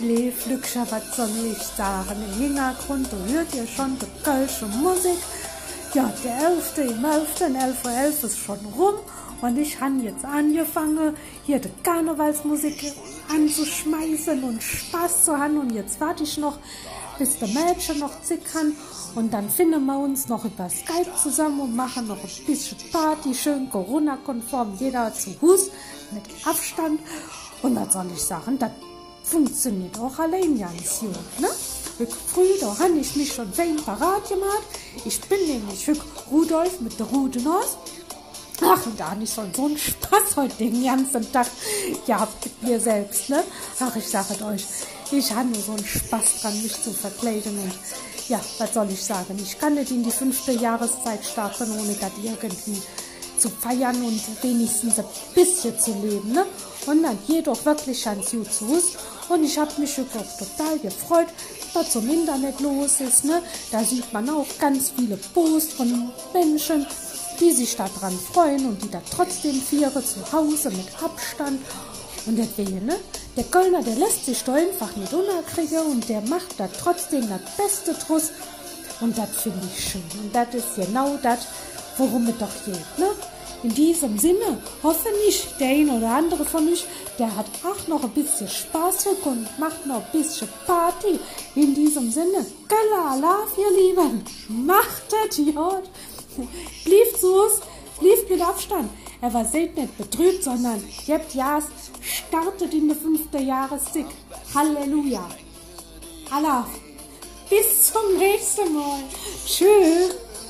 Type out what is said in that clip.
Lief Lückscher, was soll ich sagen? Im Hintergrund, hört ihr schon die kölsche Musik. Ja, der 11. im 11. 11 Uhr 11 ist schon rum und ich habe jetzt angefangen, hier die Karnevalsmusik anzuschmeißen und Spaß zu haben und jetzt warte ich noch, bis der Mädchen noch zickern und dann finden wir uns noch über Skype zusammen und machen noch ein bisschen Party, schön Corona-konform, jeder zu Hus mit Abstand und was soll ich sagen, das funktioniert auch allein ganz gut, ne? Früh, da habe ich mich schon fein parat gemacht. Ich bin nämlich für Rudolf mit der Rudenhaus. Ach, und da habe ich schon so einen Spaß heute den ganzen Tag gehabt mit mir selbst, ne? Ach, ich sage euch, ich habe nur so einen Spaß dran, mich zu verkleiden und ja, was soll ich sagen? Ich kann nicht in die fünfte Jahreszeit starten, ohne das irgendwie zu feiern und wenigstens ein bisschen zu leben. Ne? Und dann jedoch wirklich zu Hause. Und ich habe mich wirklich total gefreut, was zum Internet los ist. Ne? Da sieht man auch ganz viele Posts von Menschen, die sich daran freuen und die da trotzdem viere zu Hause mit Abstand. Und deswegen, ne? Der Kölner, der lässt sich da einfach nicht unerkriegen und der macht da trotzdem das Beste draus. Und das finde ich schön. Und das ist genau das, worum es doch geht, ne? In diesem Sinne hoffe ich, der ein oder andere von euch, der hat auch noch ein bisschen Spaß und macht noch ein bisschen Party. In diesem Sinne, Love, ihr Lieben, macht das, Jod. Blieb zu uns, blieb mit Abstand. Er war seht nicht betrübt, sondern jetzt Jas startet in der fünfte Jahreszig. Halleluja. Allah. Bis zum nächsten Mal. Tschüss.